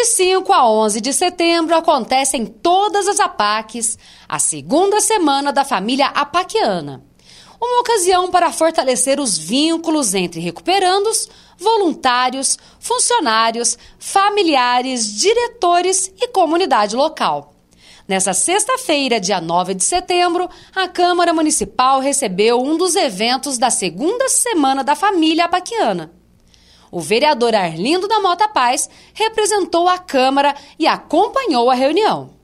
De 5 a 11 de setembro acontece em todas as APACs a segunda semana da família apaquiana. Uma ocasião para fortalecer os vínculos entre recuperandos, voluntários, funcionários, familiares, diretores e comunidade local. Nessa sexta-feira, dia 9 de setembro, a Câmara Municipal recebeu um dos eventos da segunda semana da família apaquiana. O vereador Arlindo da Mota Paz representou a Câmara e acompanhou a reunião.